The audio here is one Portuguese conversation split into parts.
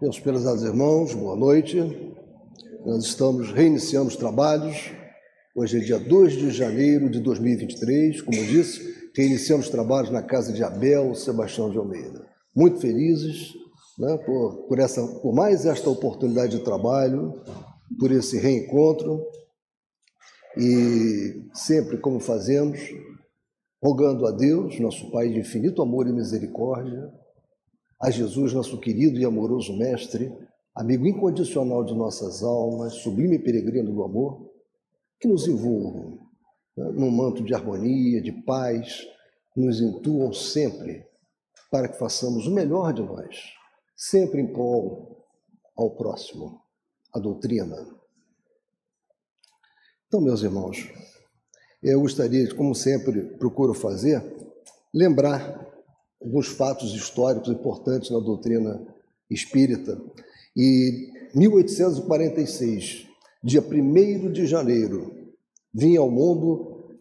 Meus prezados irmãos, boa noite. Nós estamos reiniciando os trabalhos. Hoje é dia 2 de janeiro de 2023, como disse, reiniciamos os trabalhos na casa de Abel Sebastião de Almeida. Muito felizes né, por, por, essa, por mais esta oportunidade de trabalho, por esse reencontro e sempre como fazemos, rogando a Deus, nosso Pai de infinito amor e misericórdia, a Jesus, nosso querido e amoroso Mestre, amigo incondicional de nossas almas, sublime peregrino do amor, que nos envolvam né, num manto de harmonia, de paz, nos intuam sempre para que façamos o melhor de nós, sempre em prol ao próximo, a doutrina. Então, meus irmãos, eu gostaria, como sempre procuro fazer, lembrar alguns fatos históricos importantes na doutrina espírita. E 1846, dia 1 de janeiro, vinha ao mundo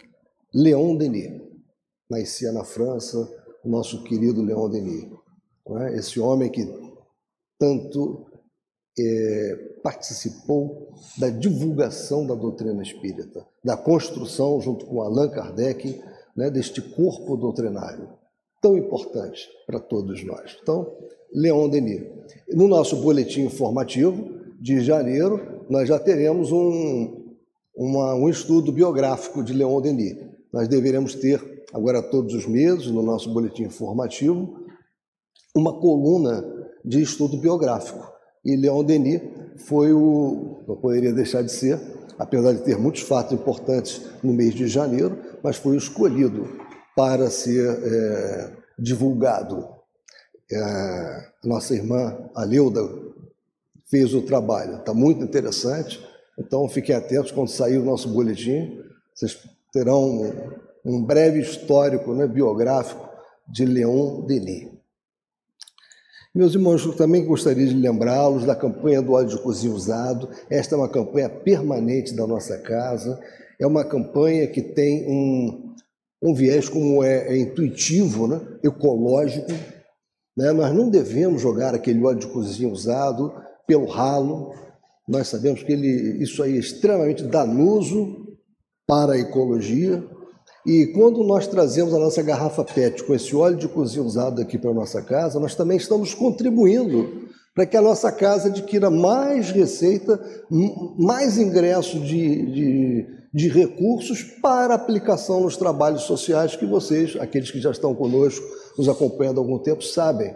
Leon Denis. Nascia na França o nosso querido Leon Denis. É? Esse homem que tanto é, participou da divulgação da doutrina espírita, da construção, junto com Allan Kardec, né, deste corpo doutrinário tão importante para todos nós. Então, Leon Denis. No nosso boletim informativo de janeiro, nós já teremos um, uma, um estudo biográfico de Leon Denis. Nós deveremos ter, agora todos os meses, no nosso boletim informativo, uma coluna de estudo biográfico. E Leon Denis foi o, não poderia deixar de ser, apesar de ter muitos fatos importantes no mês de janeiro, mas foi o escolhido para ser é, divulgado. É, nossa irmã Aleuda fez o trabalho, está muito interessante. Então fiquem atentos quando sair o nosso boletim, vocês terão um, um breve histórico né, biográfico de Leon Denis. Meus irmãos, eu também gostaria de lembrá-los da campanha do óleo de cozinha usado. Esta é uma campanha permanente da nossa casa. É uma campanha que tem um, um viés como é, é intuitivo, né? ecológico. Né? Nós não devemos jogar aquele óleo de cozinha usado pelo ralo. Nós sabemos que ele, isso aí é extremamente danoso para a ecologia. E quando nós trazemos a nossa garrafa PET com esse óleo de cozinha usado aqui para a nossa casa, nós também estamos contribuindo para que a nossa casa adquira mais receita, mais ingresso de, de de recursos para aplicação nos trabalhos sociais que vocês, aqueles que já estão conosco, nos acompanhando há algum tempo, sabem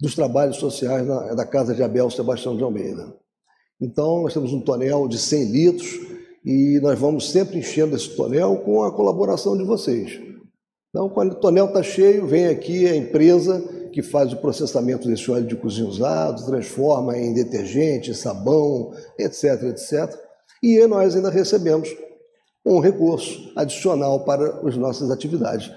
dos trabalhos sociais na, da Casa de Abel Sebastião de Almeida. Então, nós temos um tonel de 100 litros e nós vamos sempre enchendo esse tonel com a colaboração de vocês. Então, quando o tonel está cheio, vem aqui a empresa que faz o processamento desse óleo de cozinha usado, transforma em detergente, sabão, etc, etc. E nós ainda recebemos um recurso adicional para as nossas atividades.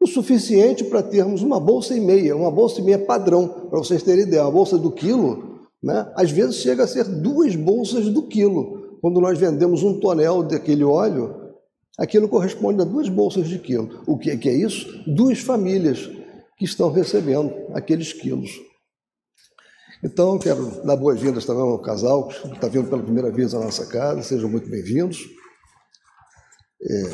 O suficiente para termos uma bolsa e meia, uma bolsa e meia padrão, para vocês terem ideia. Uma bolsa do quilo, né, às vezes chega a ser duas bolsas do quilo. Quando nós vendemos um tonel daquele óleo, aquilo corresponde a duas bolsas de quilo. O que é isso? Duas famílias que estão recebendo aqueles quilos. Então, quero dar boas-vindas também ao casal que está vindo pela primeira vez à nossa casa, sejam muito bem-vindos. É,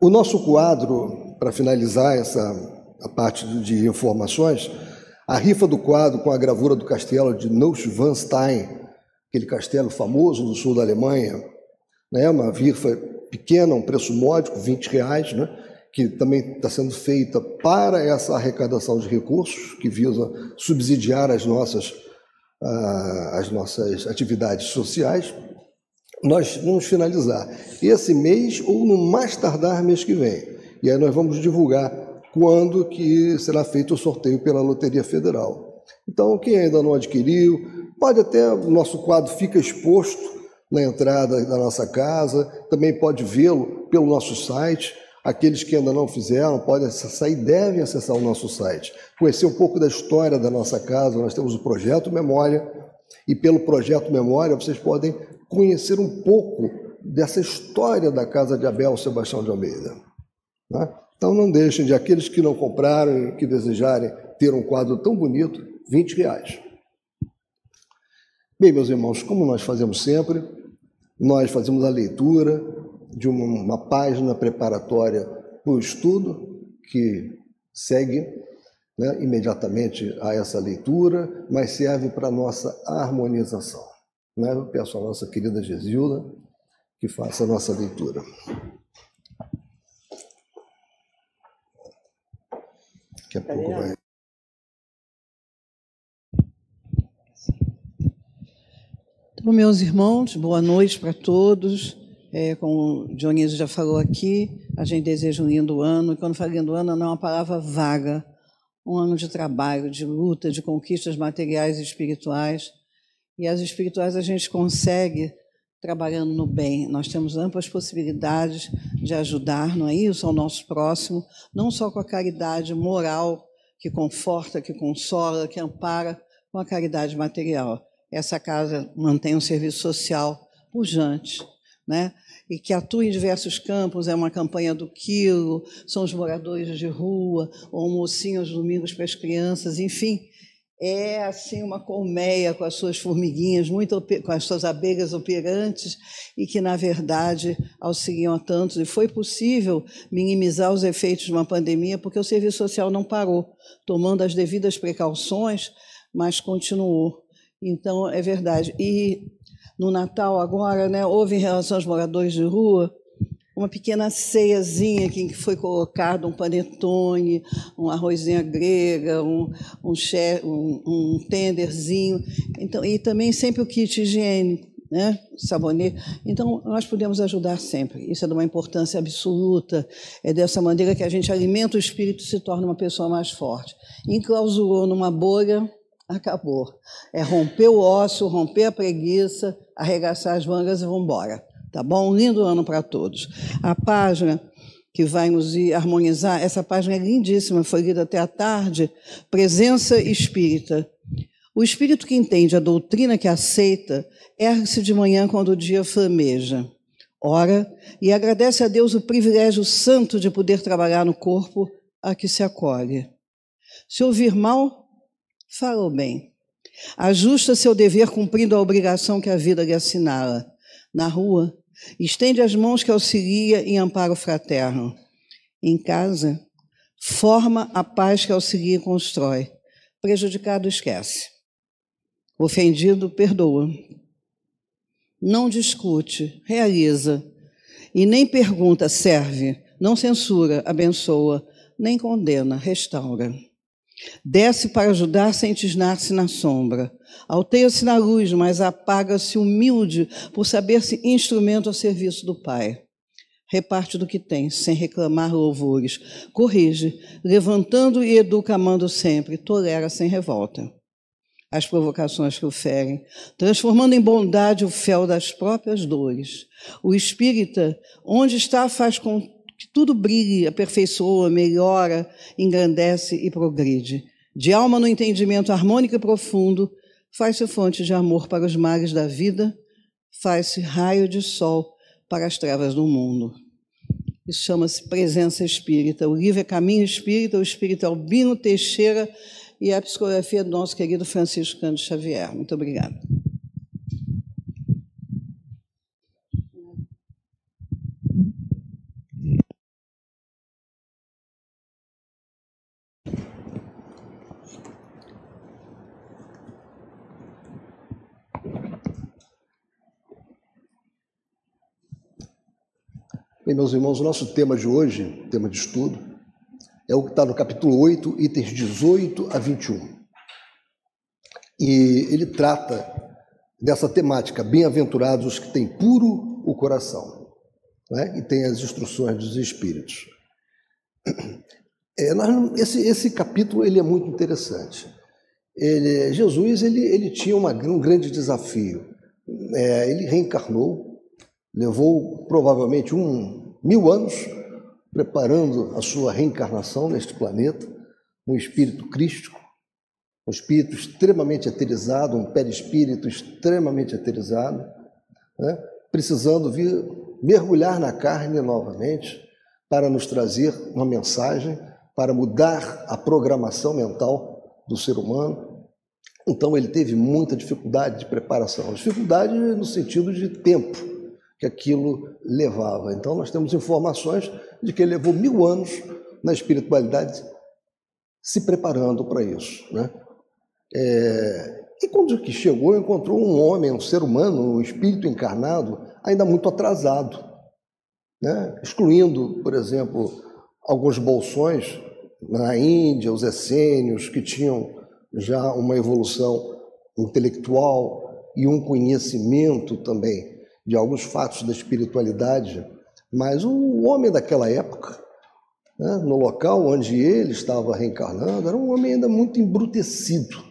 o nosso quadro, para finalizar essa a parte de informações, a rifa do quadro com a gravura do castelo de Neuschwanstein, aquele castelo famoso no sul da Alemanha, né, uma rifa pequena, um preço módico, 20 reais, né, que também está sendo feita para essa arrecadação de recursos, que visa subsidiar as nossas, ah, as nossas atividades sociais nós vamos finalizar esse mês ou no mais tardar mês que vem. E aí nós vamos divulgar quando que será feito o sorteio pela Loteria Federal. Então, quem ainda não adquiriu, pode até, o nosso quadro fica exposto na entrada da nossa casa, também pode vê-lo pelo nosso site. Aqueles que ainda não fizeram podem acessar e devem acessar o nosso site. Conhecer um pouco da história da nossa casa, nós temos o Projeto Memória, e pelo Projeto Memória vocês podem conhecer um pouco dessa história da casa de Abel Sebastião de Almeida. Né? Então não deixem de aqueles que não compraram, que desejarem ter um quadro tão bonito, 20 reais. Bem, meus irmãos, como nós fazemos sempre, nós fazemos a leitura de uma, uma página preparatória para o estudo que segue né, imediatamente a essa leitura, mas serve para nossa harmonização. Né? Eu peço à nossa querida Gesilda que faça a nossa leitura. Daqui a pouco vai. Então, meus irmãos, boa noite para todos. É, como o Dionísio já falou aqui, a gente deseja um lindo ano. E quando fala lindo ano, não é uma palavra vaga. Um ano de trabalho, de luta, de conquistas materiais e espirituais. E as espirituais a gente consegue trabalhando no bem. Nós temos amplas possibilidades de ajudar, não é isso, ao nosso próximo, não só com a caridade moral que conforta, que consola, que ampara, com a caridade material essa casa mantém um serviço social pujante, né? e que atua em diversos campos, é uma campanha do quilo, são os moradores de rua, ou mocinho aos domingos para as crianças, enfim, é assim uma colmeia com as suas formiguinhas, muito com as suas abelhas operantes e que na verdade auxiliam a tantos e foi possível minimizar os efeitos de uma pandemia porque o serviço social não parou, tomando as devidas precauções, mas continuou. Então, é verdade. E no Natal agora, né, houve em relação aos moradores de rua uma pequena ceiazinha que foi colocado um panetone, um arrozinha grega, um, um, um, um tenderzinho, então, e também sempre o kit higiene, né? sabonete. Então, nós podemos ajudar sempre. Isso é de uma importância absoluta. É dessa maneira que a gente alimenta o espírito e se torna uma pessoa mais forte. Enclausurou numa bolha, acabou. É romper o ócio, romper a preguiça, arregaçar as mangas e vamos embora. Tá bom? Um lindo ano para todos. A página que vai nos harmonizar, essa página é lindíssima, foi lida até à tarde, Presença Espírita. O espírito que entende a doutrina que aceita ergue-se de manhã quando o dia flameja. Ora e agradece a Deus o privilégio santo de poder trabalhar no corpo a que se acolhe. Se ouvir mal, Falou bem. Ajusta seu dever cumprindo a obrigação que a vida lhe assinala. Na rua, estende as mãos que auxilia em amparo fraterno. Em casa, forma a paz que auxilia e constrói. Prejudicado, esquece. Ofendido, perdoa. Não discute, realiza. E nem pergunta, serve. Não censura, abençoa. Nem condena, restaura. Desce para ajudar sem tisnar-se na sombra. Alteia-se na luz, mas apaga-se humilde por saber-se instrumento ao serviço do Pai. Reparte do que tem, sem reclamar louvores. Corrige, levantando e educa amando sempre. Tolera sem revolta as provocações que o ferem, transformando em bondade o fel das próprias dores. O espírita, onde está, faz com que tudo brilhe, aperfeiçoa, melhora, engrandece e progride. De alma no entendimento harmônico e profundo, faz-se fonte de amor para os mares da vida, faz-se raio de sol para as trevas do mundo. Isso chama-se presença espírita. O livro é Caminho Espírita, o espírito é Albino Teixeira e a psicografia do nosso querido Francisco Cândido Xavier. Muito obrigada. Bem, meus irmãos, o nosso tema de hoje, tema de estudo, é o que está no capítulo 8, itens 18 a 21. E ele trata dessa temática, bem-aventurados os que têm puro o coração, né? e tem as instruções dos Espíritos. É, nós, esse, esse capítulo ele é muito interessante. Ele, Jesus ele, ele tinha uma, um grande desafio. É, ele reencarnou, levou provavelmente um, mil anos preparando a sua reencarnação neste planeta, um espírito crístico, um espírito extremamente eterizado, um perispírito extremamente eterizado, né? precisando vir mergulhar na carne novamente para nos trazer uma mensagem, para mudar a programação mental do ser humano. Então ele teve muita dificuldade de preparação, dificuldade no sentido de tempo que aquilo levava. Então nós temos informações de que ele levou mil anos na espiritualidade se preparando para isso. Né? É... E quando que chegou, encontrou um homem, um ser humano, um espírito encarnado, ainda muito atrasado, né? excluindo, por exemplo, alguns bolsões na Índia, os essênios, que tinham já uma evolução intelectual e um conhecimento também de alguns fatos da espiritualidade, mas o homem daquela época, né, no local onde ele estava reencarnando, era um homem ainda muito embrutecido,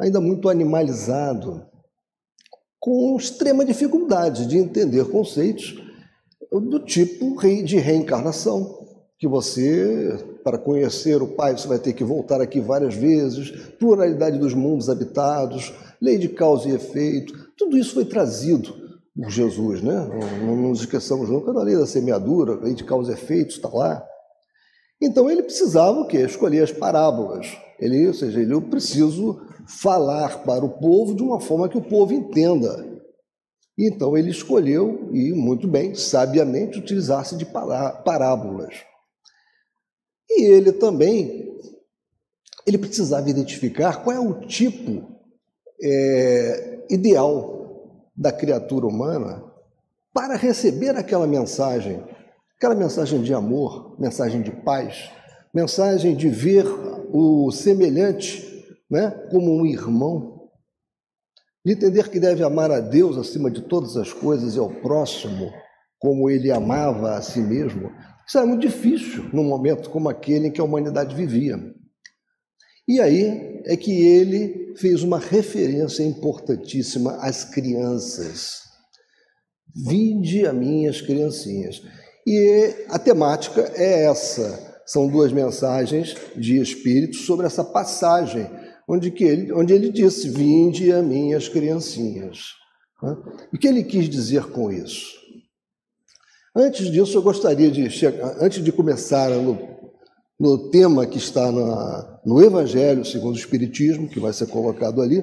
ainda muito animalizado, com extrema dificuldade de entender conceitos do tipo de reencarnação, que você, para conhecer o Pai, você vai ter que voltar aqui várias vezes, pluralidade dos mundos habitados, lei de causa e efeito, tudo isso foi trazido por Jesus, né? Não, nos esqueçamos nunca da lei da semeadura, lei de causa e efeito está lá. Então ele precisava o quê? Escolher as parábolas. Ele, ou seja, ele eu preciso falar para o povo de uma forma que o povo entenda. Então ele escolheu, e muito bem, sabiamente, utilizar-se de parábolas. E ele também, ele precisava identificar qual é o tipo é, ideal da criatura humana para receber aquela mensagem, aquela mensagem de amor, mensagem de paz, mensagem de ver o semelhante né, como um irmão, de entender que deve amar a Deus acima de todas as coisas e ao próximo como ele amava a si mesmo, isso era muito difícil num momento como aquele em que a humanidade vivia. E aí é que ele fez uma referência importantíssima às crianças. Vinde a minhas criancinhas. E a temática é essa. São duas mensagens de Espírito sobre essa passagem, onde, que ele, onde ele disse: Vinde a minhas criancinhas. O que ele quis dizer com isso? Antes disso, eu gostaria de antes de começar no, tema que está na, no Evangelho segundo o Espiritismo, que vai ser colocado ali,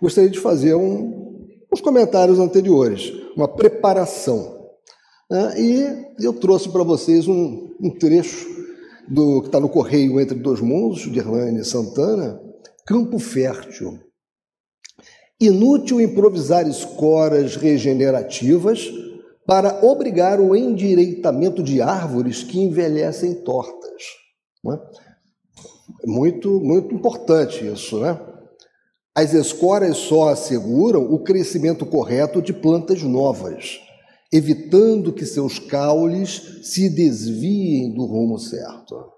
gostaria de fazer um, uns comentários anteriores, uma preparação. Né? E eu trouxe para vocês um, um trecho do que está no Correio Entre Dois Mundos, de Erlane Santana, Campo Fértil. Inútil improvisar escoras regenerativas para obrigar o endireitamento de árvores que envelhecem tortas. É? Muito, muito importante isso, né? As escoras só asseguram o crescimento correto de plantas novas, evitando que seus caules se desviem do rumo certo.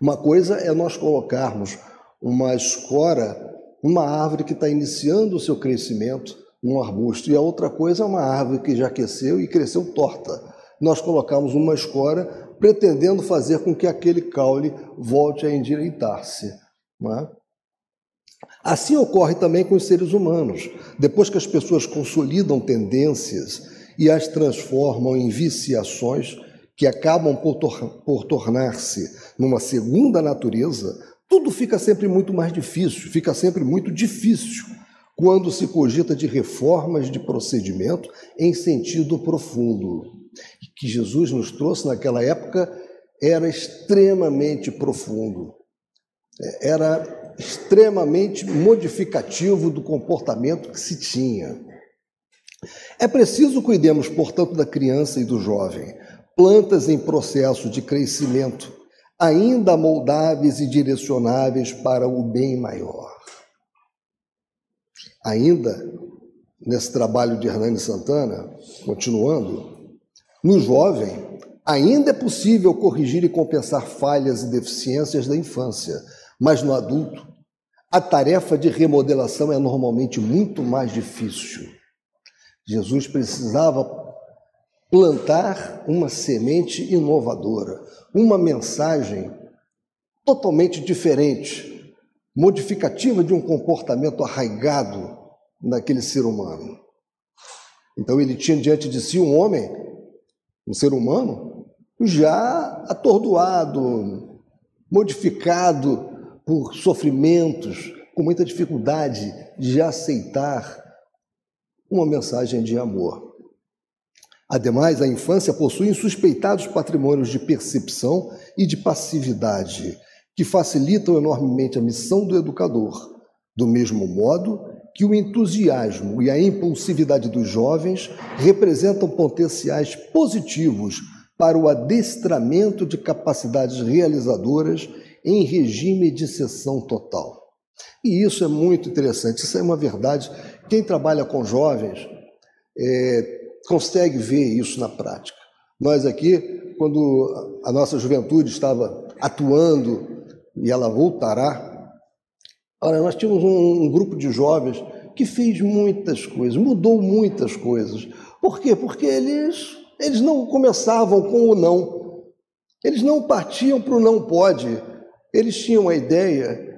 Uma coisa é nós colocarmos uma escora, uma árvore que está iniciando o seu crescimento, um arbusto, e a outra coisa é uma árvore que já aqueceu e cresceu torta. Nós colocamos uma escora pretendendo fazer com que aquele caule volte a endireitar-se. É? Assim ocorre também com os seres humanos. Depois que as pessoas consolidam tendências e as transformam em viciações que acabam por, tor por tornar-se numa segunda natureza, tudo fica sempre muito mais difícil, fica sempre muito difícil quando se cogita de reformas de procedimento em sentido profundo. Que Jesus nos trouxe naquela época era extremamente profundo, era extremamente modificativo do comportamento que se tinha. É preciso cuidemos, portanto, da criança e do jovem, plantas em processo de crescimento, ainda moldáveis e direcionáveis para o bem maior. Ainda nesse trabalho de Hernani Santana, continuando, no jovem, ainda é possível corrigir e compensar falhas e deficiências da infância, mas no adulto, a tarefa de remodelação é normalmente muito mais difícil. Jesus precisava plantar uma semente inovadora, uma mensagem totalmente diferente, modificativa de um comportamento arraigado naquele ser humano. Então ele tinha diante de si um homem, um ser humano, já atordoado, modificado por sofrimentos, com muita dificuldade de aceitar uma mensagem de amor. Ademais, a infância possui insuspeitados patrimônios de percepção e de passividade, que facilitam enormemente a missão do educador, do mesmo modo que o entusiasmo e a impulsividade dos jovens representam potenciais positivos para o adestramento de capacidades realizadoras em regime de sessão total. E isso é muito interessante, isso é uma verdade. Quem trabalha com jovens é, consegue ver isso na prática. Nós aqui, quando a nossa juventude estava atuando, e ela voltará, olha, nós tínhamos um, grupo de jovens que fez muitas coisas, mudou muitas coisas. Por quê? Porque eles, eles não começavam com o não. Eles não partiam para o não pode. Eles tinham a ideia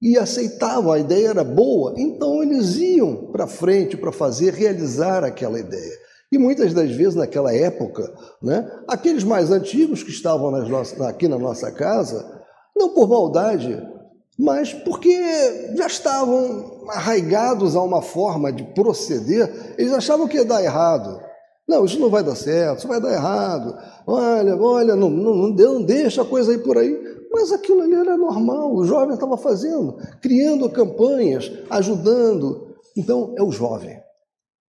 e aceitavam, a ideia era boa, então eles iam para frente para fazer, realizar aquela ideia. E muitas das vezes, naquela época, né, aqueles mais antigos que estavam nossas, aqui na nossa casa, não por maldade, mas porque já estavam arraigados a uma forma de proceder, eles achavam que ia dar errado. Não, isso não vai dar certo, isso vai dar errado. Olha, olha, não, não, não deixa a coisa aí por aí. Mas aquilo ali era normal, o jovem estava fazendo, criando campanhas, ajudando. Então, é o jovem.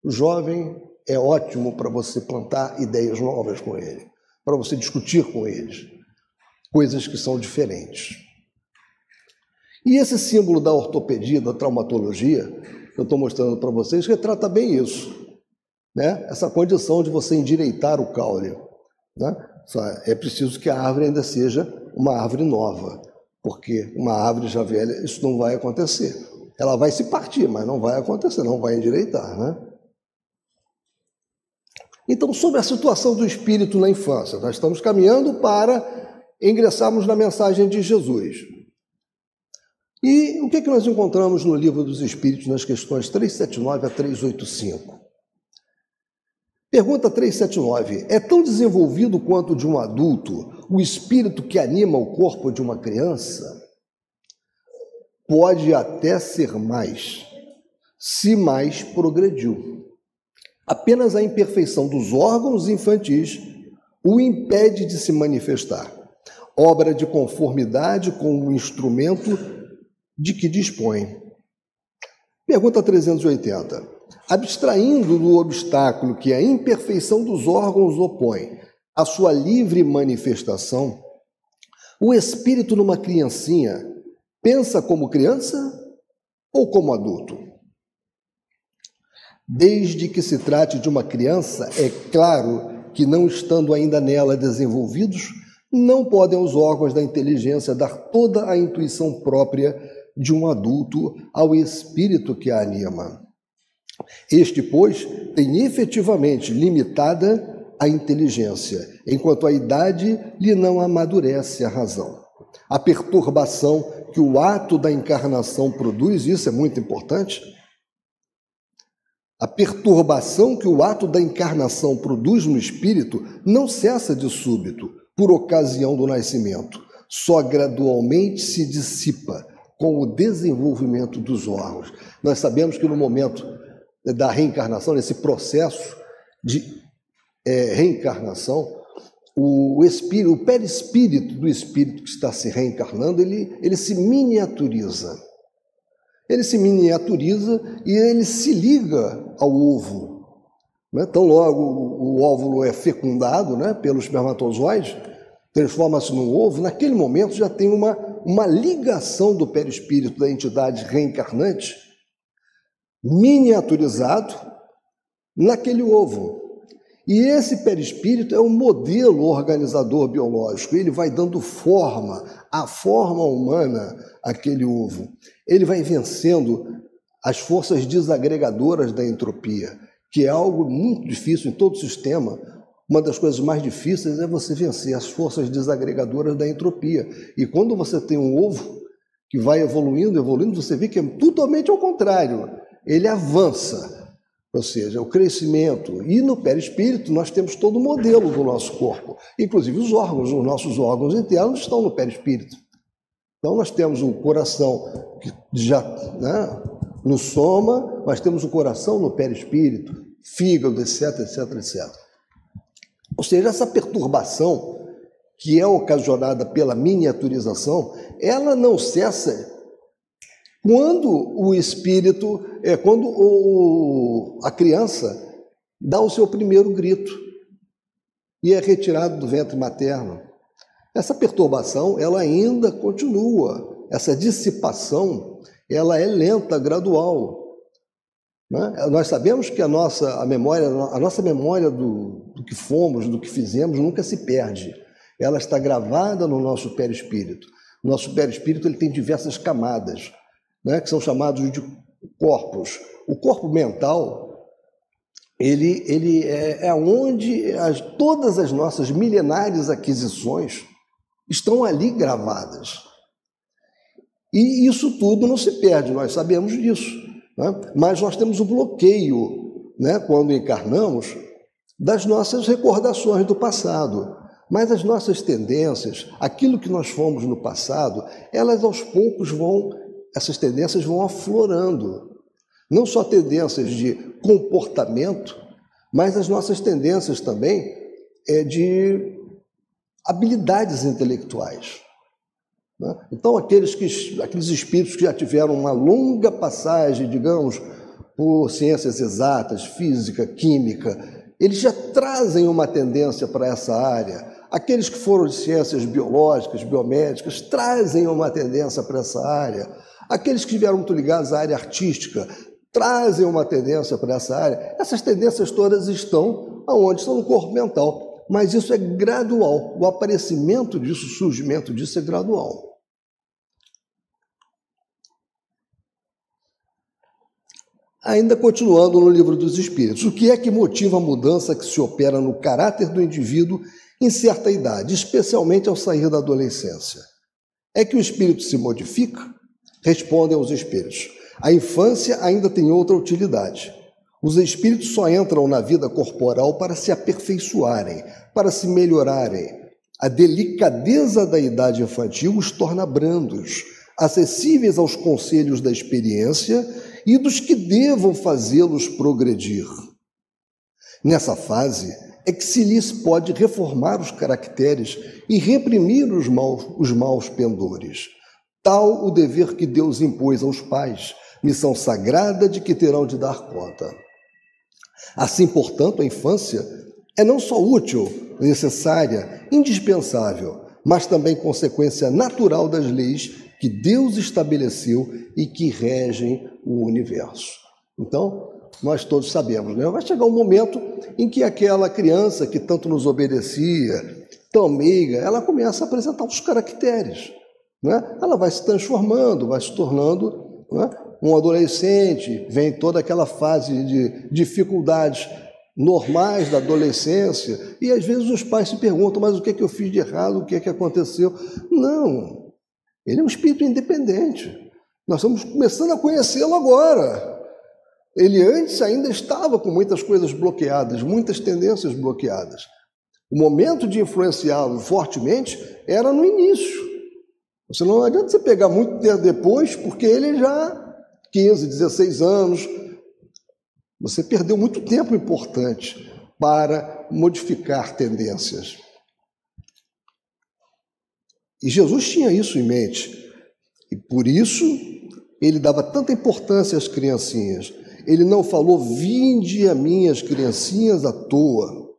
O jovem é ótimo para você plantar ideias novas com ele, para você discutir com eles coisas que são diferentes. E esse símbolo da ortopedia, da traumatologia, que eu estou mostrando para vocês, retrata bem isso. Né? Essa condição de você endireitar o caule. Né? É preciso que a árvore ainda seja uma árvore nova, porque uma árvore já velha, isso não vai acontecer. Ela vai se partir, mas não vai acontecer, não vai endireitar. Né? Então, sobre a situação do espírito na infância, nós estamos caminhando para ingressarmos na mensagem de Jesus. E o que, é que nós encontramos no livro dos Espíritos, nas questões 379 a 385? Pergunta 379. É tão desenvolvido quanto de um adulto o espírito que anima o corpo de uma criança? Pode até ser mais, se mais progrediu. Apenas a imperfeição dos órgãos infantis o impede de se manifestar, obra de conformidade com o instrumento de que dispõe. Pergunta 380. Abstraindo do obstáculo que a imperfeição dos órgãos opõe à sua livre manifestação, o espírito numa criancinha pensa como criança ou como adulto? Desde que se trate de uma criança, é claro que, não estando ainda nela desenvolvidos, não podem os órgãos da inteligência dar toda a intuição própria de um adulto ao espírito que a anima. Este, pois, tem efetivamente limitada a inteligência, enquanto a idade lhe não amadurece a razão. A perturbação que o ato da encarnação produz, isso é muito importante, a perturbação que o ato da encarnação produz no espírito não cessa de súbito, por ocasião do nascimento, só gradualmente se dissipa com o desenvolvimento dos órgãos. Nós sabemos que no momento da reencarnação, nesse processo de é, reencarnação, o, espírito, o perispírito do espírito que está se reencarnando, ele, ele se miniaturiza. Ele se miniaturiza e ele se liga ao ovo. Né? Então, logo o, o óvulo é fecundado né, pelo espermatozoide, transforma-se num ovo, naquele momento já tem uma, uma ligação do perispírito da entidade reencarnante miniaturizado naquele ovo. E esse perispírito é um modelo organizador biológico, ele vai dando forma, a forma humana àquele ovo. Ele vai vencendo as forças desagregadoras da entropia, que é algo muito difícil em todo sistema. Uma das coisas mais difíceis é você vencer as forças desagregadoras da entropia. E quando você tem um ovo que vai evoluindo, evoluindo, você vê que é totalmente ao contrário ele avança, ou seja, o crescimento. E no perispírito nós temos todo o modelo do nosso corpo, inclusive os órgãos, os nossos órgãos internos estão no perispírito. Então, nós temos o coração que já né, no soma, nós temos o coração no perispírito, fígado, etc, etc, etc. Ou seja, essa perturbação que é ocasionada pela miniaturização, ela não cessa quando o espírito, é quando o, a criança dá o seu primeiro grito e é retirado do ventre materno. Essa perturbação, ela ainda continua. Essa dissipação, ela é lenta, gradual. Né? Nós sabemos que a nossa a memória, a nossa memória do, do que fomos, do que fizemos, nunca se perde. Ela está gravada no nosso perispírito. Nosso perispírito ele tem diversas camadas, né, que são chamados de corpos. O corpo mental ele, ele é, é onde as, todas as nossas milenares aquisições estão ali gravadas. E isso tudo não se perde, nós sabemos disso. Né? Mas nós temos o bloqueio, né, quando encarnamos, das nossas recordações do passado. Mas as nossas tendências, aquilo que nós fomos no passado, elas aos poucos vão, essas tendências vão aflorando. Não só tendências de comportamento, mas as nossas tendências também é de habilidades intelectuais. Né? Então, aqueles, que, aqueles espíritos que já tiveram uma longa passagem, digamos, por ciências exatas, física, química, eles já trazem uma tendência para essa área. Aqueles que foram de ciências biológicas, biomédicas, trazem uma tendência para essa área. Aqueles que estiveram muito ligados à área artística trazem uma tendência para essa área. Essas tendências todas estão aonde? Estão no corpo mental mas isso é gradual. O aparecimento disso, o surgimento disso é gradual. Ainda continuando no livro dos Espíritos, o que é que motiva a mudança que se opera no caráter do indivíduo em certa idade, especialmente ao sair da adolescência? É que o espírito se modifica? Respondem os espíritos. A infância ainda tem outra utilidade. Os espíritos só entram na vida corporal para se aperfeiçoarem, para se melhorarem. A delicadeza da idade infantil os torna brandos, acessíveis aos conselhos da experiência e dos que devam fazê-los progredir. Nessa fase é que se lhes pode reformar os caracteres e reprimir os maus, os maus pendores. Tal o dever que Deus impôs aos pais, missão sagrada de que terão de dar conta. Assim, portanto, a infância é não só útil, necessária, indispensável, mas também consequência natural das leis que Deus estabeleceu e que regem o universo. Então, nós todos sabemos, né? Vai chegar um momento em que aquela criança que tanto nos obedecia, tão meiga, ela começa a apresentar os caracteres. Né? Ela vai se transformando, vai se tornando né? um adolescente, vem toda aquela fase de dificuldades normais da adolescência, e às vezes os pais se perguntam: mas o que é que eu fiz de errado? O que é que aconteceu? Não, ele é um espírito independente. Nós estamos começando a conhecê-lo agora. Ele antes ainda estava com muitas coisas bloqueadas, muitas tendências bloqueadas. O momento de influenciá-lo fortemente era no início. Você não adianta você pegar muito tempo depois, porque ele já 15, 16 anos. Você perdeu muito tempo importante para modificar tendências. E Jesus tinha isso em mente. E por isso ele dava tanta importância às criancinhas. Ele não falou, vinde a mim as criancinhas à toa.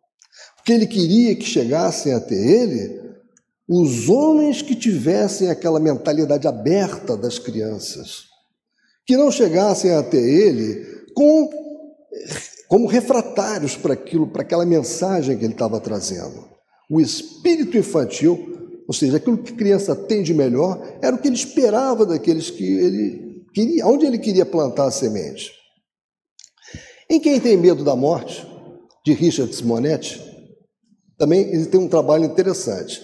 Porque ele queria que chegassem até ele os homens que tivessem aquela mentalidade aberta das crianças que não chegassem até ele com, como refratários para aquilo, para aquela mensagem que ele estava trazendo. O espírito infantil, ou seja, aquilo que a criança tem de melhor, era o que ele esperava daqueles que ele queria, onde ele queria plantar a semente. Em Quem Tem Medo da Morte, de Richard Simonetti, também ele tem um trabalho interessante.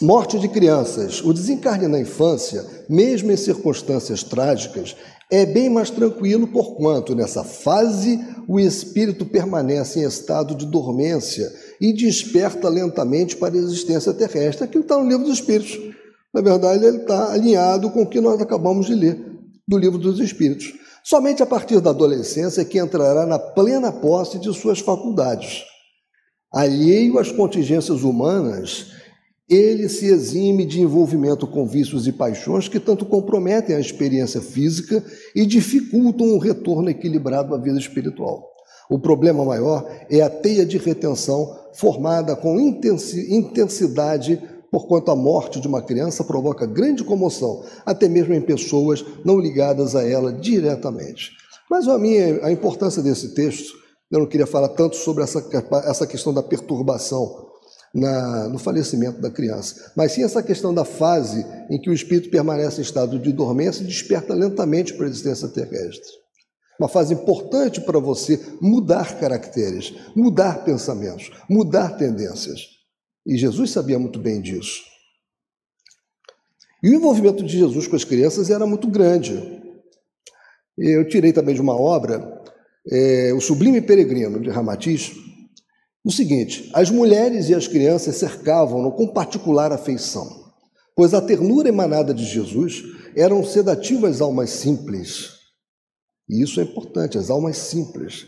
Morte de crianças. O desencarne na infância, mesmo em circunstâncias trágicas, é bem mais tranquilo, porquanto nessa fase o espírito permanece em estado de dormência e desperta lentamente para a existência terrestre. Aquilo está no livro dos Espíritos. Na verdade, ele está alinhado com o que nós acabamos de ler do livro dos Espíritos. Somente a partir da adolescência é que entrará na plena posse de suas faculdades. Alheio às contingências humanas, ele se exime de envolvimento com vícios e paixões que tanto comprometem a experiência física e dificultam um retorno equilibrado à vida espiritual. O problema maior é a teia de retenção formada com intensidade por quanto a morte de uma criança provoca grande comoção, até mesmo em pessoas não ligadas a ela diretamente. Mas a minha a importância desse texto, eu não queria falar tanto sobre essa, essa questão da perturbação na, no falecimento da criança, mas sim essa questão da fase em que o espírito permanece em estado de dormência e desperta lentamente para a existência terrestre. Uma fase importante para você mudar caracteres, mudar pensamentos, mudar tendências. E Jesus sabia muito bem disso. E o envolvimento de Jesus com as crianças era muito grande. Eu tirei também de uma obra, é, O Sublime Peregrino, de Ramatiz, o seguinte: as mulheres e as crianças cercavam-no com particular afeição, pois a ternura emanada de Jesus eram sedativas às almas simples. E isso é importante, as almas simples.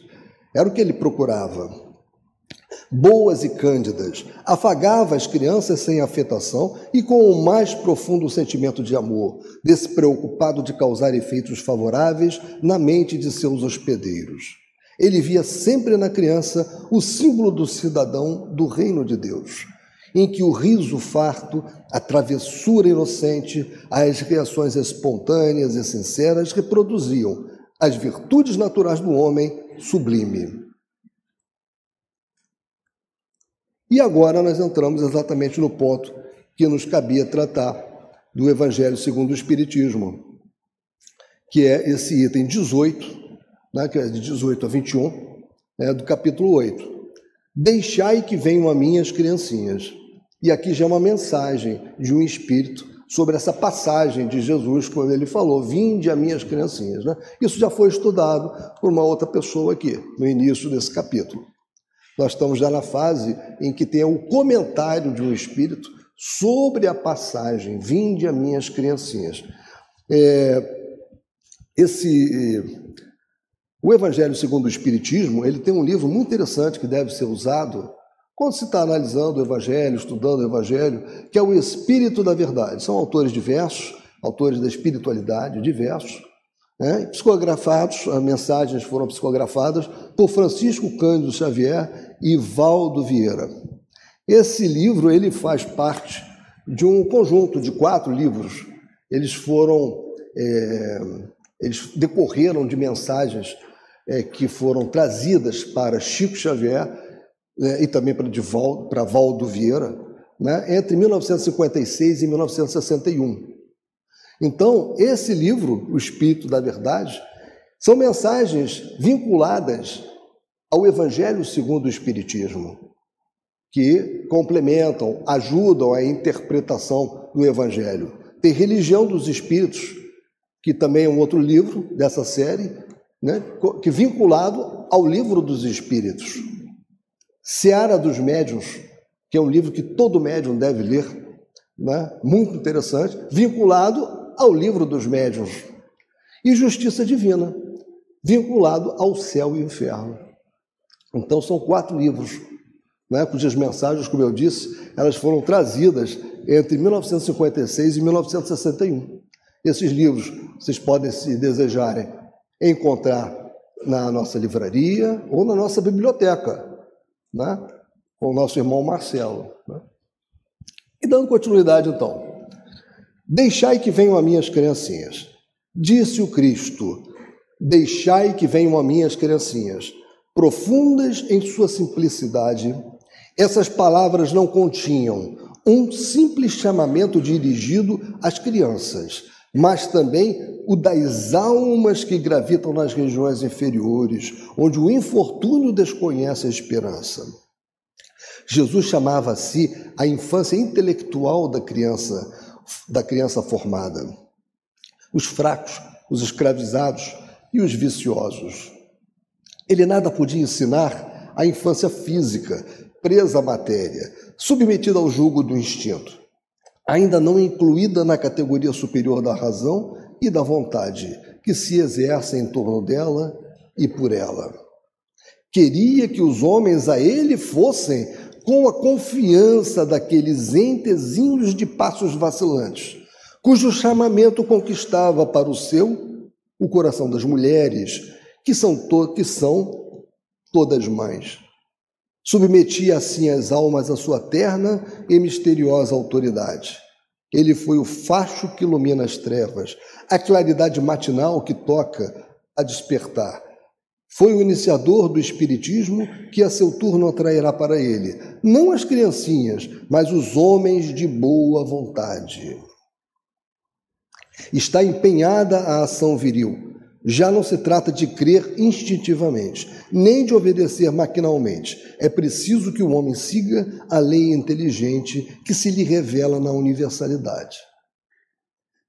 Era o que ele procurava. Boas e cândidas, afagava as crianças sem afetação e com o mais profundo sentimento de amor, despreocupado de causar efeitos favoráveis na mente de seus hospedeiros. Ele via sempre na criança o símbolo do cidadão do reino de Deus, em que o riso farto, a travessura inocente, as reações espontâneas e sinceras reproduziam as virtudes naturais do homem sublime. E agora nós entramos exatamente no ponto que nos cabia tratar do Evangelho segundo o Espiritismo, que é esse item 18 né, que é de 18 a 21, é, do capítulo 8. Deixai que venham a mim as criancinhas. E aqui já é uma mensagem de um espírito sobre essa passagem de Jesus, quando ele falou: Vinde a minhas criancinhas. Né? Isso já foi estudado por uma outra pessoa aqui, no início desse capítulo. Nós estamos já na fase em que tem o comentário de um espírito sobre a passagem: Vinde a minhas criancinhas. É, esse o Evangelho segundo o Espiritismo, ele tem um livro muito interessante que deve ser usado quando se está analisando o Evangelho, estudando o Evangelho, que é o Espírito da Verdade. São autores diversos, autores da espiritualidade diversos, né? psicografados, as mensagens foram psicografadas por Francisco Cândido Xavier e Valdo Vieira. Esse livro ele faz parte de um conjunto de quatro livros. Eles foram, é, eles decorreram de mensagens é, que foram trazidas para Chico Xavier e também para, Divaldo, para Valdo Vieira, né, entre 1956 e 1961. Então, esse livro, O Espírito da Verdade, são mensagens vinculadas ao Evangelho segundo o Espiritismo, que complementam, ajudam a interpretação do Evangelho. Tem Religião dos Espíritos, que também é um outro livro dessa série, né, que vinculado ao livro dos Espíritos. Seara dos Médiuns, que é um livro que todo médium deve ler, né, muito interessante, vinculado ao livro dos médiuns. E Justiça Divina, vinculado ao céu e inferno. Então são quatro livros, né, cujas mensagens, como eu disse, elas foram trazidas entre 1956 e 1961. Esses livros, vocês podem, se desejarem, encontrar na nossa livraria ou na nossa biblioteca, né? com o nosso irmão Marcelo. Né? E dando continuidade, então. Deixai que venham a minhas criancinhas. Disse o Cristo: Deixai que venham a minhas criancinhas. Profundas em sua simplicidade, essas palavras não continham um simples chamamento dirigido às crianças, mas também o das almas que gravitam nas regiões inferiores, onde o infortúnio desconhece a esperança. Jesus chamava a si a infância intelectual da criança, da criança formada. Os fracos, os escravizados e os viciosos. Ele nada podia ensinar à infância física, presa à matéria, submetida ao jugo do instinto. Ainda não incluída na categoria superior da razão e da vontade, que se exerce em torno dela e por ela. Queria que os homens a ele fossem com a confiança daqueles entezinhos de passos vacilantes, cujo chamamento conquistava para o seu o coração das mulheres, que são, to que são todas mães. Submetia assim as almas à sua terna e misteriosa autoridade. Ele foi o facho que ilumina as trevas, a claridade matinal que toca a despertar. Foi o iniciador do Espiritismo que a seu turno atrairá para ele, não as criancinhas, mas os homens de boa vontade. Está empenhada a ação viril, já não se trata de crer instintivamente, nem de obedecer maquinalmente. É preciso que o homem siga a lei inteligente que se lhe revela na universalidade.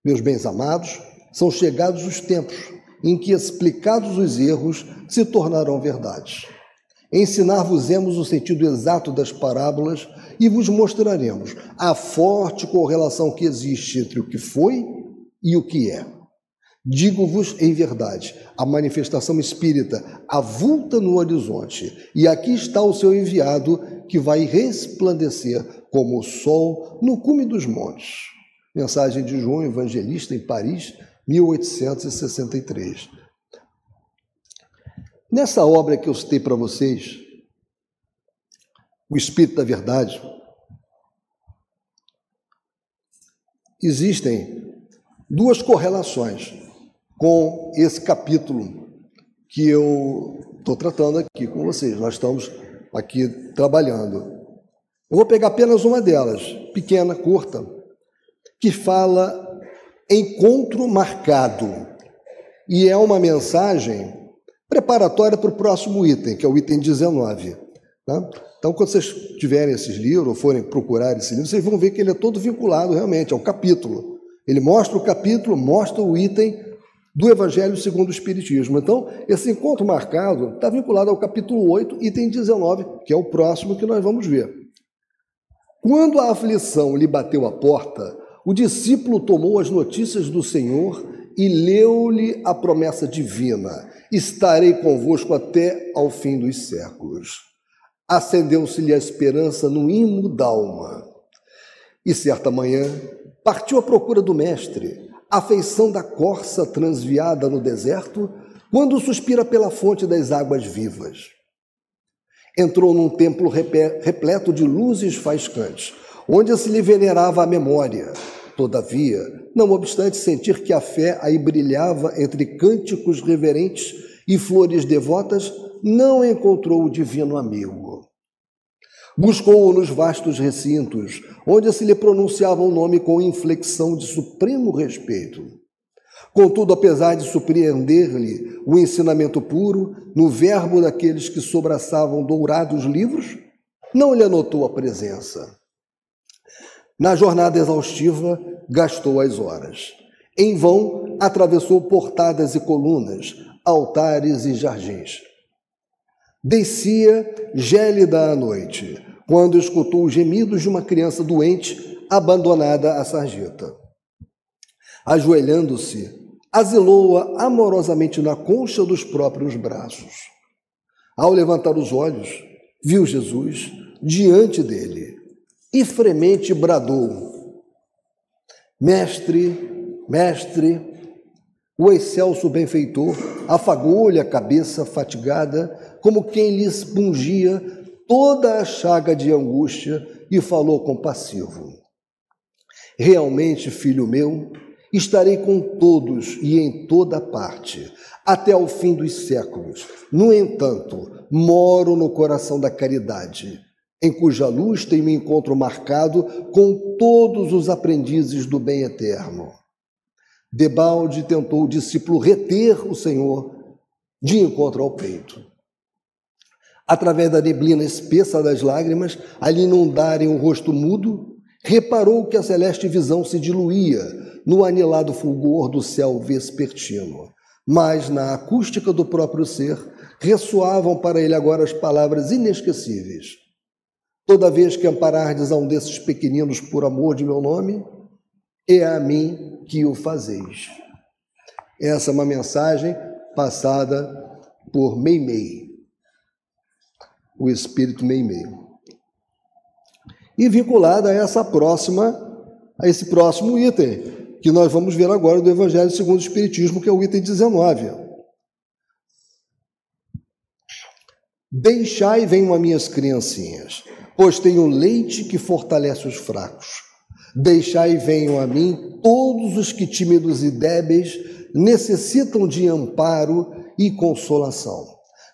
Meus bens amados, são chegados os tempos em que, explicados os erros, se tornarão verdades. Ensinar-vos-emos o sentido exato das parábolas e vos mostraremos a forte correlação que existe entre o que foi e o que é. Digo-vos em verdade, a manifestação espírita avulta no horizonte, e aqui está o seu enviado que vai resplandecer como o sol no cume dos montes. Mensagem de João Evangelista em Paris, 1863. Nessa obra que eu citei para vocês, O Espírito da Verdade, existem duas correlações com esse capítulo que eu estou tratando aqui com vocês. Nós estamos aqui trabalhando. Eu vou pegar apenas uma delas, pequena, curta, que fala encontro marcado. E é uma mensagem preparatória para o próximo item, que é o item 19. Tá? Então, quando vocês tiverem esses livros, ou forem procurar esse livro, vocês vão ver que ele é todo vinculado realmente ao capítulo. Ele mostra o capítulo, mostra o item do Evangelho segundo o Espiritismo. Então, esse encontro marcado está vinculado ao capítulo 8, item 19, que é o próximo que nós vamos ver. Quando a aflição lhe bateu à porta, o discípulo tomou as notícias do Senhor e leu-lhe a promessa divina: Estarei convosco até ao fim dos séculos. Acendeu-se-lhe a esperança no hino d'alma. E certa manhã partiu à procura do Mestre a feição da corça transviada no deserto, quando suspira pela fonte das águas vivas. Entrou num templo repleto de luzes faiscantes, onde se lhe venerava a memória. Todavia, não obstante sentir que a fé aí brilhava entre cânticos reverentes e flores devotas, não encontrou o divino amigo. Buscou-o nos vastos recintos, onde se lhe pronunciava o nome com inflexão de supremo respeito. Contudo, apesar de surpreender-lhe o ensinamento puro, no verbo daqueles que sobraçavam dourados livros, não lhe anotou a presença. Na jornada exaustiva, gastou as horas. Em vão, atravessou portadas e colunas, altares e jardins. Descia gélida a noite, quando escutou os gemidos de uma criança doente abandonada à sarjeta. Ajoelhando-se, asilou-a amorosamente na concha dos próprios braços. Ao levantar os olhos, viu Jesus diante dele e fremente bradou: Mestre, mestre, o excelso benfeitor afagou-lhe a cabeça fatigada, como quem lhe pungia toda a chaga de angústia e falou compassivo: Realmente, filho meu, estarei com todos e em toda parte, até ao fim dos séculos. No entanto, moro no coração da caridade, em cuja luz tenho me encontro marcado com todos os aprendizes do bem eterno. Debalde tentou o discípulo reter o Senhor de encontro ao peito. Através da neblina espessa das lágrimas, a lhe inundarem o rosto mudo, reparou que a celeste visão se diluía no anilado fulgor do céu vespertino. Mas na acústica do próprio ser ressoavam para ele agora as palavras inesquecíveis. Toda vez que amparardes a um desses pequeninos por amor de meu nome, é a mim que o fazeis. Essa é uma mensagem passada por Meimei, o espírito Meimei. E vinculada a essa próxima, a esse próximo item, que nós vamos ver agora do Evangelho segundo o Espiritismo, que é o item 19. Deixai venham as minhas criancinhas pois tenho leite que fortalece os fracos. Deixai venham a mim todos os que tímidos e débeis necessitam de amparo e consolação.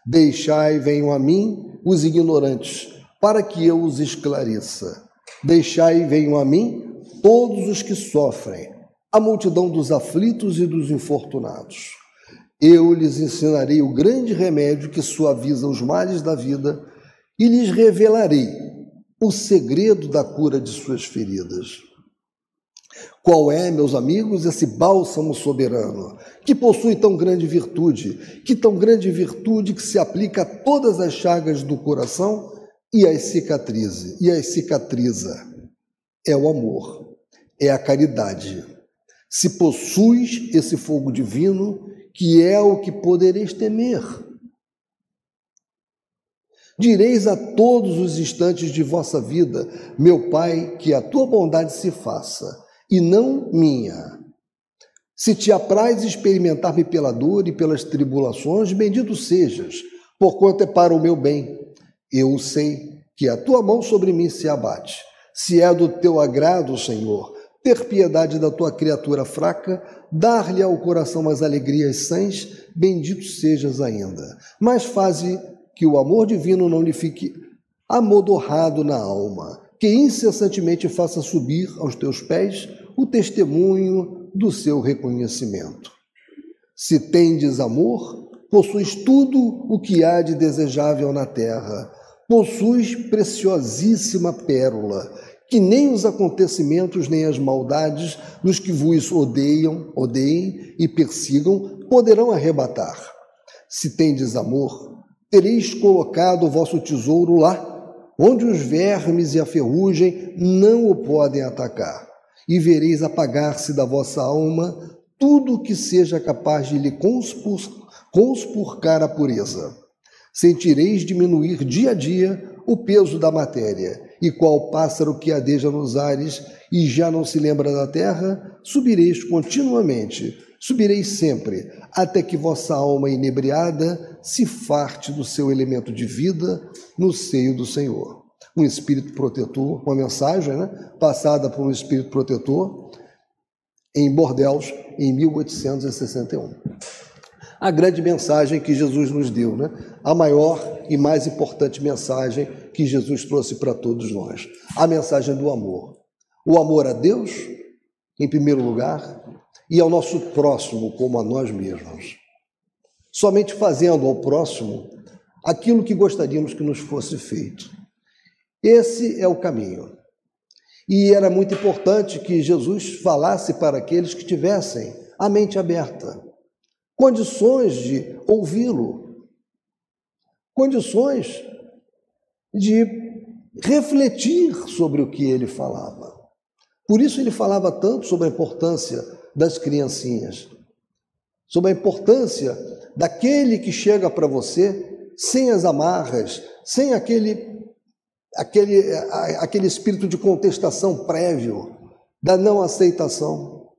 Deixai venham a mim os ignorantes, para que eu os esclareça. Deixai venham a mim todos os que sofrem, a multidão dos aflitos e dos infortunados. Eu lhes ensinarei o grande remédio que suaviza os males da vida e lhes revelarei o segredo da cura de suas feridas. Qual é, meus amigos, esse bálsamo soberano, que possui tão grande virtude, que tão grande virtude que se aplica a todas as chagas do coração e as cicatrize, e as cicatriza? É o amor, é a caridade. Se possuis esse fogo divino, que é o que podereis temer, Direis a todos os instantes de vossa vida, meu Pai, que a tua bondade se faça, e não minha. Se te apraz experimentar-me pela dor e pelas tribulações, bendito sejas, porquanto é para o meu bem. Eu sei que a tua mão sobre mim se abate. Se é do teu agrado, Senhor, ter piedade da tua criatura fraca, dar-lhe ao coração as alegrias sãs, bendito sejas ainda. Mas faze que o amor divino não lhe fique amodorrado na alma, que incessantemente faça subir aos teus pés o testemunho do seu reconhecimento. Se tendes amor, possuis tudo o que há de desejável na terra, possuis preciosíssima pérola, que nem os acontecimentos nem as maldades dos que vos odeiam, odeiem e persigam poderão arrebatar. Se tendes amor, tereis colocado o vosso tesouro lá, onde os vermes e a ferrugem não o podem atacar, e vereis apagar-se da vossa alma tudo o que seja capaz de lhe conspur conspurcar a pureza. Sentireis diminuir dia a dia o peso da matéria, e qual pássaro que adeja nos ares e já não se lembra da terra, subireis continuamente Subireis sempre, até que vossa alma inebriada se farte do seu elemento de vida no seio do Senhor. Um espírito protetor, uma mensagem né, passada por um espírito protetor em Bordeaux em 1861. A grande mensagem que Jesus nos deu, né? a maior e mais importante mensagem que Jesus trouxe para todos nós: a mensagem do amor. O amor a Deus, em primeiro lugar, e ao nosso próximo como a nós mesmos. Somente fazendo ao próximo aquilo que gostaríamos que nos fosse feito. Esse é o caminho. E era muito importante que Jesus falasse para aqueles que tivessem a mente aberta, condições de ouvi-lo, condições de refletir sobre o que ele falava. Por isso ele falava tanto sobre a importância das criancinhas, sobre a importância daquele que chega para você sem as amarras, sem aquele, aquele, aquele espírito de contestação prévio, da não aceitação.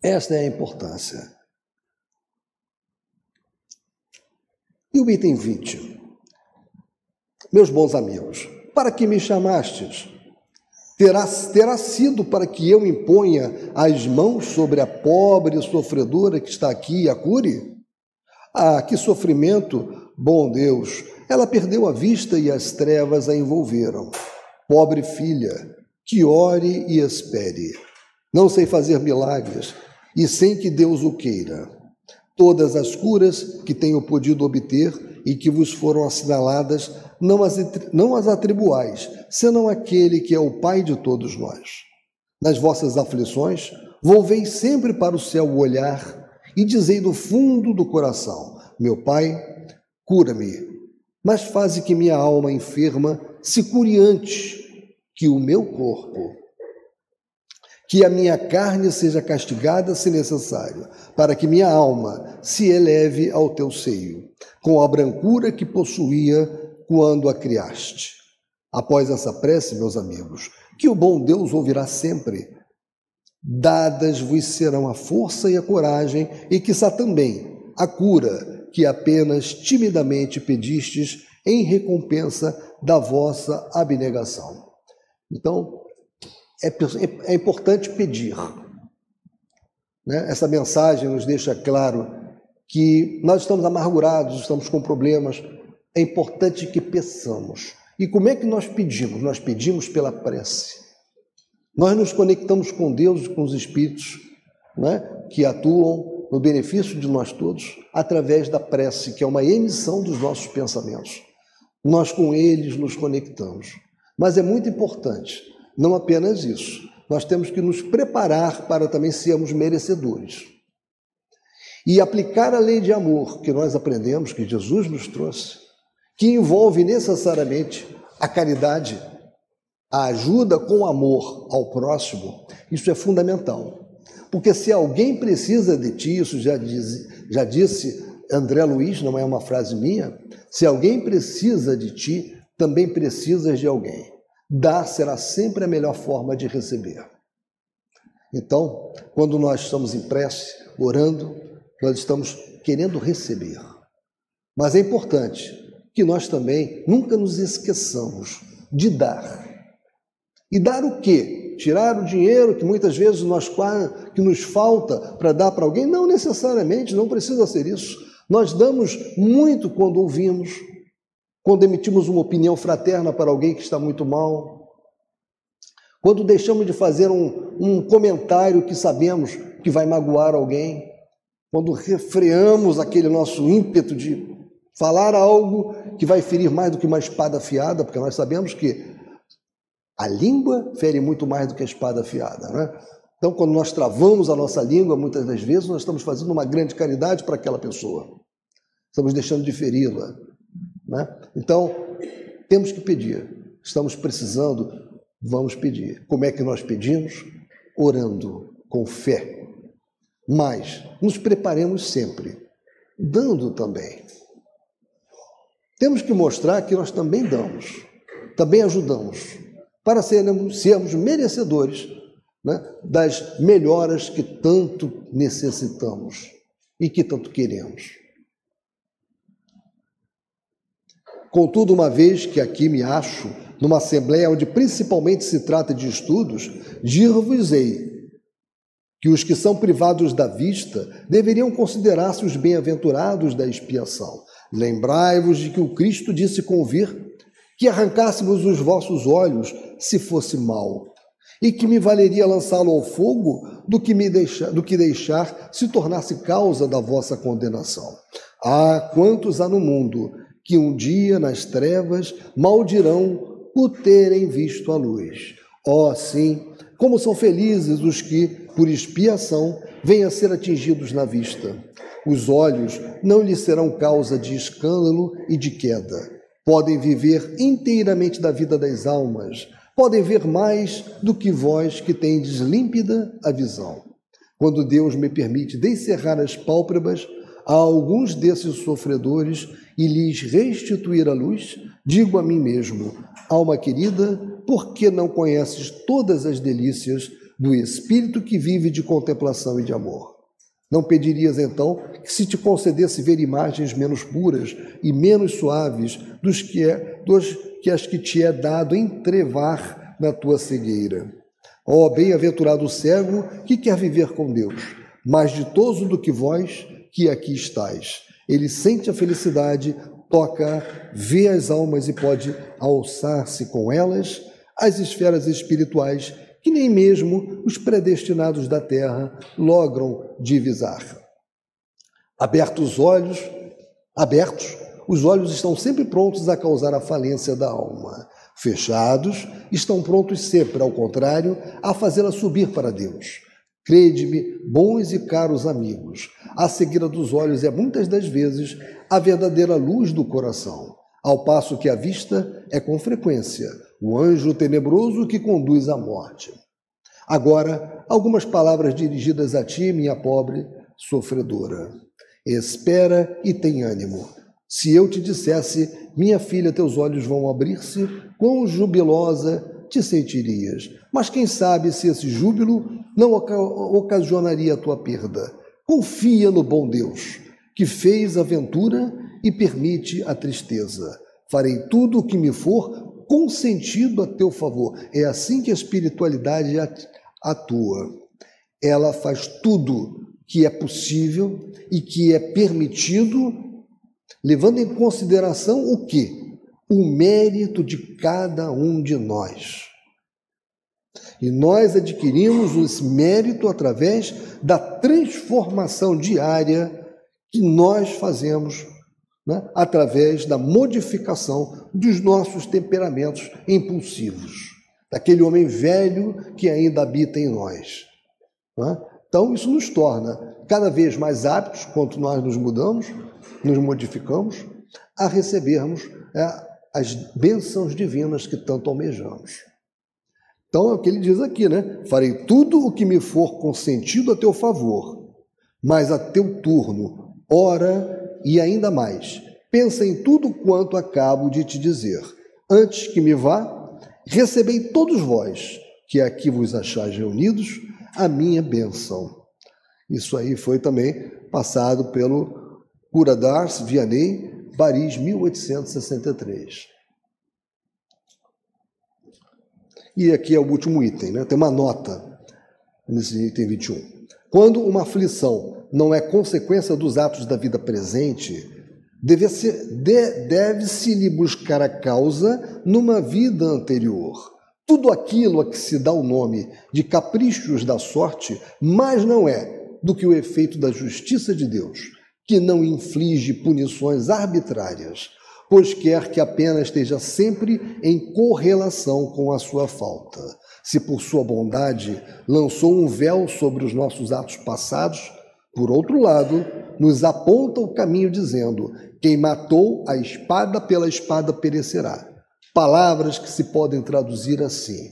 Esta é a importância. E o item 20. Meus bons amigos, para que me chamastes? Terá, terá sido para que eu imponha as mãos sobre a pobre sofredora que está aqui e a cure? Ah, que sofrimento, bom Deus! Ela perdeu a vista e as trevas a envolveram. Pobre filha, que ore e espere. Não sei fazer milagres, e sem que Deus o queira. Todas as curas que tenho podido obter e que vos foram assinaladas, não as, não as atribuais, senão aquele que é o Pai de todos nós. Nas vossas aflições, volvei sempre para o céu o olhar e dizei do fundo do coração: Meu Pai, cura-me. mas faze que minha alma enferma se cure antes que o meu corpo. Que a minha carne seja castigada se necessário, para que minha alma se eleve ao teu seio, com a brancura que possuía quando a criaste. Após essa prece, meus amigos, que o bom Deus ouvirá sempre. Dadas vos serão a força e a coragem, e quiçá também a cura que apenas timidamente pedistes em recompensa da vossa abnegação. Então, é, é importante pedir. Né? Essa mensagem nos deixa claro que nós estamos amargurados, estamos com problemas, é importante que peçamos. E como é que nós pedimos? Nós pedimos pela prece. Nós nos conectamos com Deus e com os Espíritos né, que atuam no benefício de nós todos através da prece, que é uma emissão dos nossos pensamentos. Nós com eles nos conectamos. Mas é muito importante, não apenas isso, nós temos que nos preparar para também sermos merecedores. E aplicar a lei de amor que nós aprendemos, que Jesus nos trouxe, que envolve necessariamente a caridade, a ajuda com amor ao próximo, isso é fundamental. Porque se alguém precisa de ti, isso já, diz, já disse André Luiz, não é uma frase minha, se alguém precisa de ti, também precisas de alguém. Dar será sempre a melhor forma de receber. Então, quando nós estamos em prece, orando, nós estamos querendo receber. Mas é importante que nós também nunca nos esqueçamos de dar. E dar o quê? Tirar o dinheiro que muitas vezes nós que nos falta para dar para alguém? Não necessariamente, não precisa ser isso. Nós damos muito quando ouvimos, quando emitimos uma opinião fraterna para alguém que está muito mal, quando deixamos de fazer um, um comentário que sabemos que vai magoar alguém, quando refreamos aquele nosso ímpeto de falar algo que vai ferir mais do que uma espada afiada, porque nós sabemos que a língua fere muito mais do que a espada afiada, né? Então, quando nós travamos a nossa língua, muitas das vezes nós estamos fazendo uma grande caridade para aquela pessoa. Estamos deixando de feri-la. Né? Então, temos que pedir. Estamos precisando, vamos pedir. Como é que nós pedimos? Orando, com fé. Mas nos preparemos sempre, dando também. Temos que mostrar que nós também damos, também ajudamos, para sermos, sermos merecedores né, das melhoras que tanto necessitamos e que tanto queremos. Contudo, uma vez que aqui me acho, numa assembleia onde principalmente se trata de estudos, dir-vos-ei que os que são privados da vista deveriam considerar-se os bem-aventurados da expiação, Lembrai-vos de que o Cristo disse convir que arrancássemos os vossos olhos se fosse mal, e que me valeria lançá-lo ao fogo do que, me deixar, do que deixar se tornasse causa da vossa condenação. Ah, quantos há no mundo que um dia nas trevas maldirão o terem visto a luz. Oh, sim, como são felizes os que, por expiação, venham a ser atingidos na vista. Os olhos não lhes serão causa de escândalo e de queda. Podem viver inteiramente da vida das almas. Podem ver mais do que vós que tendes límpida a visão. Quando Deus me permite descerrar as pálpebras a alguns desses sofredores e lhes restituir a luz, digo a mim mesmo: alma querida, por que não conheces todas as delícias do espírito que vive de contemplação e de amor? Não pedirias então que se te concedesse ver imagens menos puras e menos suaves dos que, é, dos que as que te é dado entrevar na tua cegueira? Ó oh, bem-aventurado cego que quer viver com Deus, mais ditoso do que vós que aqui estáis. Ele sente a felicidade, toca, vê as almas e pode alçar-se com elas às esferas espirituais que nem mesmo os predestinados da terra logram divisar. Abertos os olhos, abertos, os olhos estão sempre prontos a causar a falência da alma. Fechados, estão prontos sempre, ao contrário, a fazê-la subir para Deus. Crede-me, bons e caros amigos, a cegueira dos olhos é muitas das vezes a verdadeira luz do coração. ao passo que a vista é com frequência o anjo tenebroso que conduz à morte. Agora, algumas palavras dirigidas a ti, minha pobre sofredora. Espera e tem ânimo. Se eu te dissesse, minha filha, teus olhos vão abrir-se, quão jubilosa te sentirias. Mas quem sabe se esse júbilo não ocasionaria a tua perda. Confia no bom Deus, que fez a ventura e permite a tristeza. Farei tudo o que me for consentido a teu favor. É assim que a espiritualidade atua. Ela faz tudo que é possível e que é permitido, levando em consideração o que? O mérito de cada um de nós. E nós adquirimos esse mérito através da transformação diária que nós fazemos né, através da modificação dos nossos temperamentos impulsivos, daquele homem velho que ainda habita em nós. Né? Então, isso nos torna cada vez mais aptos, quanto nós nos mudamos, nos modificamos, a recebermos é, as bênçãos divinas que tanto almejamos. Então, é o que ele diz aqui, né? Farei tudo o que me for consentido a teu favor, mas a teu turno, ora e ainda mais, pensa em tudo quanto acabo de te dizer. Antes que me vá, recebei todos vós, que aqui vos achais reunidos, a minha bênção. Isso aí foi também passado pelo cura d'Ars Vianney, Paris, 1863. E aqui é o último item, né? tem uma nota nesse item 21. Quando uma aflição não é consequência dos atos da vida presente, deve-se deve lhe buscar a causa numa vida anterior. Tudo aquilo a que se dá o nome de caprichos da sorte, mas não é do que o efeito da justiça de Deus, que não inflige punições arbitrárias, pois quer que a pena esteja sempre em correlação com a sua falta. Se por sua bondade lançou um véu sobre os nossos atos passados, por outro lado, nos aponta o caminho dizendo: quem matou a espada pela espada perecerá. Palavras que se podem traduzir assim: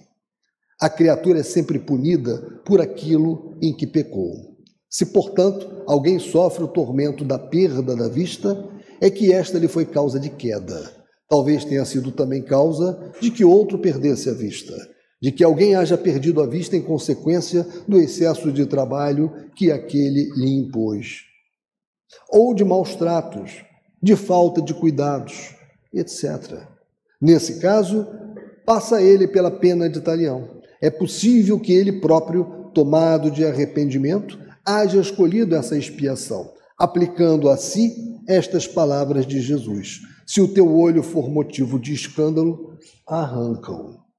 a criatura é sempre punida por aquilo em que pecou. Se, portanto, alguém sofre o tormento da perda da vista, é que esta lhe foi causa de queda. Talvez tenha sido também causa de que outro perdesse a vista, de que alguém haja perdido a vista em consequência do excesso de trabalho que aquele lhe impôs, ou de maus tratos, de falta de cuidados, etc. Nesse caso, passa ele pela pena de talião. É possível que ele próprio, tomado de arrependimento, haja escolhido essa expiação, aplicando a si estas palavras de Jesus: Se o teu olho for motivo de escândalo, arranca-o.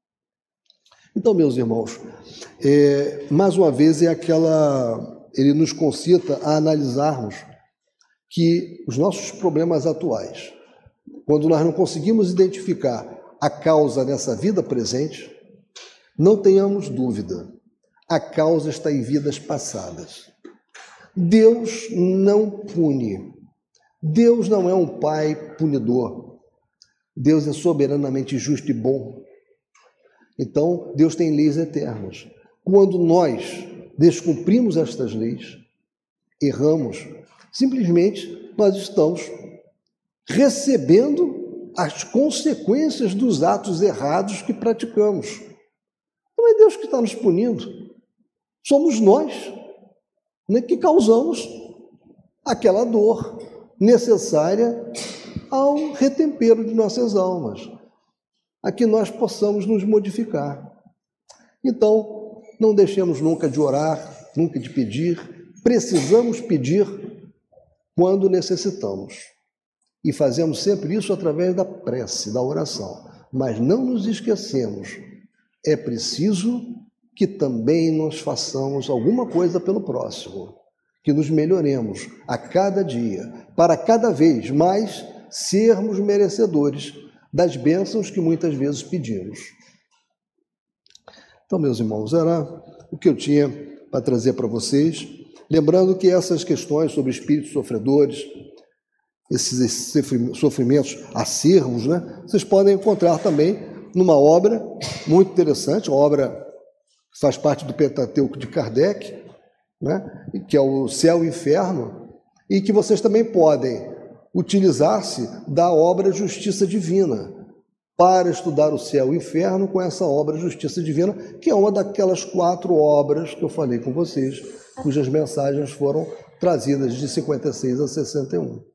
Então, meus irmãos, é, mais uma vez é aquela. Ele nos concita a analisarmos que os nossos problemas atuais, quando nós não conseguimos identificar a causa nessa vida presente, não tenhamos dúvida, a causa está em vidas passadas. Deus não pune. Deus não é um pai punidor. Deus é soberanamente justo e bom. Então, Deus tem leis eternas. Quando nós descumprimos estas leis, erramos, simplesmente nós estamos recebendo as consequências dos atos errados que praticamos. Não é Deus que está nos punindo, somos nós né, que causamos aquela dor necessária ao retempero de nossas almas, a que nós possamos nos modificar. Então, não deixemos nunca de orar, nunca de pedir, precisamos pedir quando necessitamos. E fazemos sempre isso através da prece, da oração. Mas não nos esquecemos, é preciso que também nós façamos alguma coisa pelo próximo, que nos melhoremos a cada dia, para cada vez mais sermos merecedores das bênçãos que muitas vezes pedimos. Então, meus irmãos, era o que eu tinha para trazer para vocês. Lembrando que essas questões sobre espíritos sofredores, esses sofrimentos acervos, né, vocês podem encontrar também numa obra muito interessante, uma obra que faz parte do Pentateuco de Kardec, né, que é o Céu e Inferno, e que vocês também podem utilizar-se da obra Justiça Divina para estudar o céu e o inferno com essa obra Justiça Divina, que é uma daquelas quatro obras que eu falei com vocês, cujas mensagens foram trazidas de 56 a 61.